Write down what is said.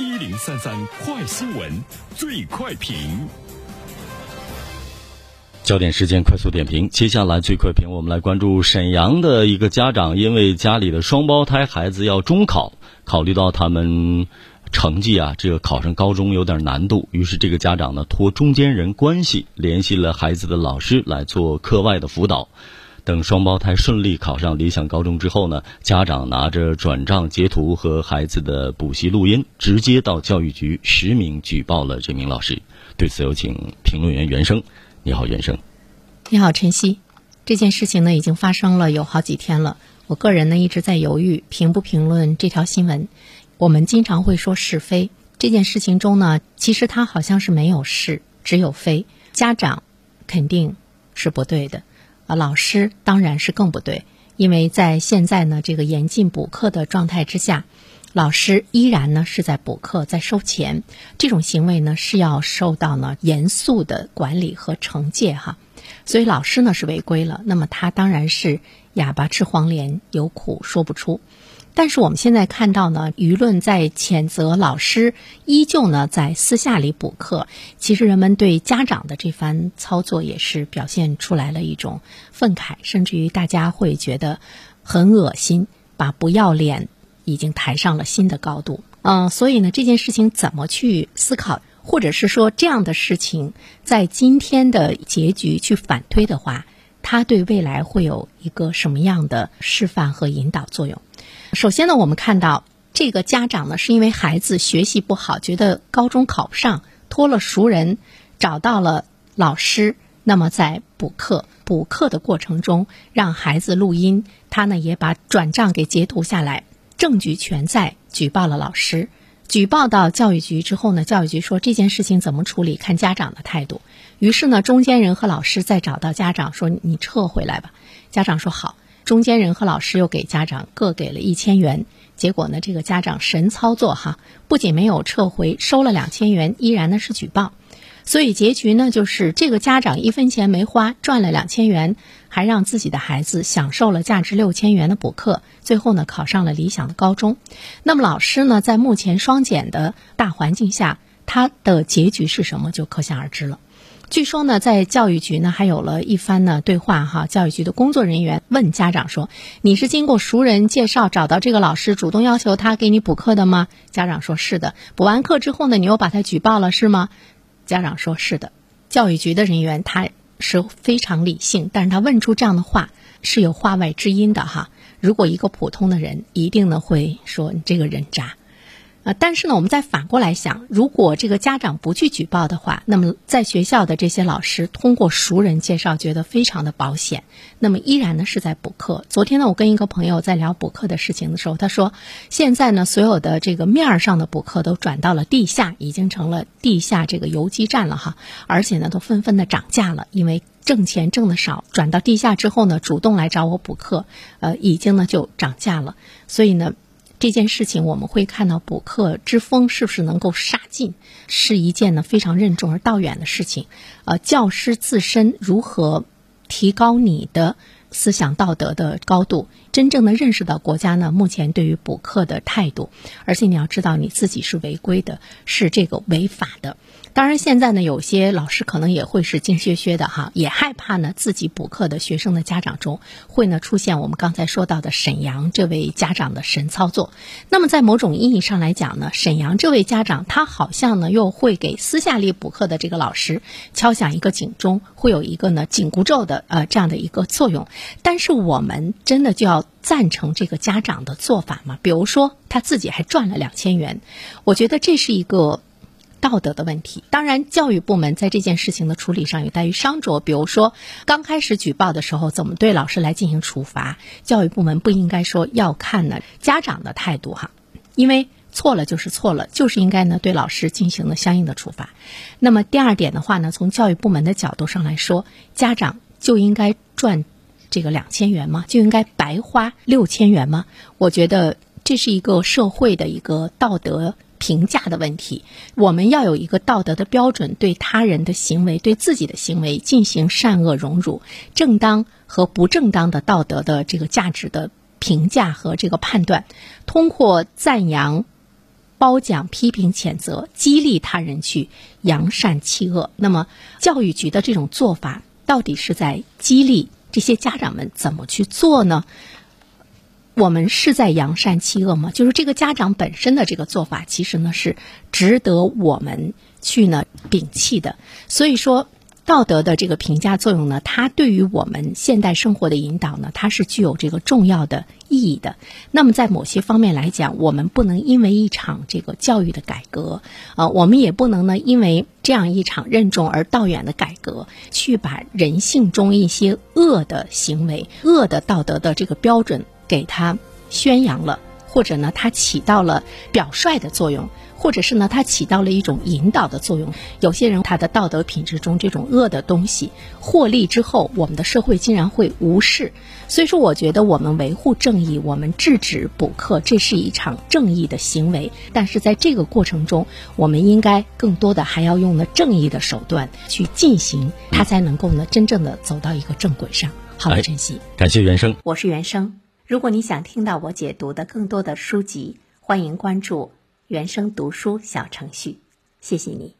一零三三快新闻，最快评。焦点时间快速点评，接下来最快评，我们来关注沈阳的一个家长，因为家里的双胞胎孩子要中考，考虑到他们成绩啊，这个考上高中有点难度，于是这个家长呢托中间人关系联系了孩子的老师来做课外的辅导。等双胞胎顺利考上理想高中之后呢，家长拿着转账截图和孩子的补习录音，直接到教育局实名举报了这名老师。对此，有请评论员袁生。你好，袁生。你好，晨曦。这件事情呢，已经发生了有好几天了。我个人呢，一直在犹豫评不评论这条新闻。我们经常会说是非，这件事情中呢，其实它好像是没有是，只有非。家长肯定是不对的。啊，老师当然是更不对，因为在现在呢这个严禁补课的状态之下，老师依然呢是在补课，在收钱，这种行为呢是要受到呢严肃的管理和惩戒哈，所以老师呢是违规了，那么他当然是哑巴吃黄连，有苦说不出。但是我们现在看到呢，舆论在谴责老师，依旧呢在私下里补课。其实人们对家长的这番操作也是表现出来了一种愤慨，甚至于大家会觉得很恶心，把不要脸已经抬上了新的高度。嗯，所以呢，这件事情怎么去思考，或者是说这样的事情在今天的结局去反推的话，它对未来会有一个什么样的示范和引导作用？首先呢，我们看到这个家长呢，是因为孩子学习不好，觉得高中考不上，托了熟人，找到了老师，那么在补课。补课的过程中，让孩子录音，他呢也把转账给截图下来，证据全在，举报了老师。举报到教育局之后呢，教育局说这件事情怎么处理，看家长的态度。于是呢，中间人和老师再找到家长说：“你撤回来吧。”家长说：“好。”中间人和老师又给家长各给了一千元，结果呢，这个家长神操作哈，不仅没有撤回，收了两千元，依然呢是举报，所以结局呢就是这个家长一分钱没花，赚了两千元，还让自己的孩子享受了价值六千元的补课，最后呢考上了理想的高中。那么老师呢，在目前双减的大环境下，他的结局是什么，就可想而知了。据说呢，在教育局呢还有了一番呢对话哈。教育局的工作人员问家长说：“你是经过熟人介绍找到这个老师，主动要求他给你补课的吗？”家长说：“是的。”补完课之后呢，你又把他举报了是吗？家长说：“是的。”教育局的人员他是非常理性，但是他问出这样的话是有话外之音的哈。如果一个普通的人，一定呢会说你这个人渣。啊，但是呢，我们再反过来想，如果这个家长不去举报的话，那么在学校的这些老师通过熟人介绍，觉得非常的保险，那么依然呢是在补课。昨天呢，我跟一个朋友在聊补课的事情的时候，他说，现在呢，所有的这个面上的补课都转到了地下，已经成了地下这个游击战了哈，而且呢，都纷纷的涨价了，因为挣钱挣的少，转到地下之后呢，主动来找我补课，呃，已经呢就涨价了，所以呢。这件事情我们会看到补课之风是不是能够杀尽，是一件呢非常任重而道远的事情。呃，教师自身如何提高你的思想道德的高度，真正的认识到国家呢目前对于补课的态度，而且你要知道你自己是违规的，是这个违法的。当然，现在呢，有些老师可能也会是惊靴靴的哈，也害怕呢自己补课的学生的家长中会呢出现我们刚才说到的沈阳这位家长的神操作。那么，在某种意义上来讲呢，沈阳这位家长他好像呢又会给私下里补课的这个老师敲响一个警钟，会有一个呢紧箍咒的呃这样的一个作用。但是，我们真的就要赞成这个家长的做法吗？比如说他自己还赚了两千元，我觉得这是一个。道德的问题，当然，教育部门在这件事情的处理上有待于商酌。比如说，刚开始举报的时候，怎么对老师来进行处罚？教育部门不应该说要看呢家长的态度哈，因为错了就是错了，就是应该呢对老师进行了相应的处罚。那么第二点的话呢，从教育部门的角度上来说，家长就应该赚这个两千元吗？就应该白花六千元吗？我觉得这是一个社会的一个道德。评价的问题，我们要有一个道德的标准，对他人的行为、对自己的行为进行善恶荣辱、正当和不正当的道德的这个价值的评价和这个判断。通过赞扬褒奖、批评、谴责，激励他人去扬善弃恶。那么，教育局的这种做法，到底是在激励这些家长们怎么去做呢？我们是在扬善弃恶吗？就是这个家长本身的这个做法，其实呢是值得我们去呢摒弃的。所以说。道德的这个评价作用呢，它对于我们现代生活的引导呢，它是具有这个重要的意义的。那么在某些方面来讲，我们不能因为一场这个教育的改革，呃，我们也不能呢因为这样一场任重而道远的改革，去把人性中一些恶的行为、恶的道德的这个标准给他宣扬了，或者呢，它起到了表率的作用。或者是呢，它起到了一种引导的作用。有些人他的道德品质中这种恶的东西获利之后，我们的社会竟然会无视。所以说，我觉得我们维护正义，我们制止补课，这是一场正义的行为。但是在这个过程中，我们应该更多的还要用了正义的手段去进行，它才能够呢真正的走到一个正轨上。好的，珍惜，感谢原生，我是原生。如果你想听到我解读的更多的书籍，欢迎关注。原声读书小程序，谢谢你。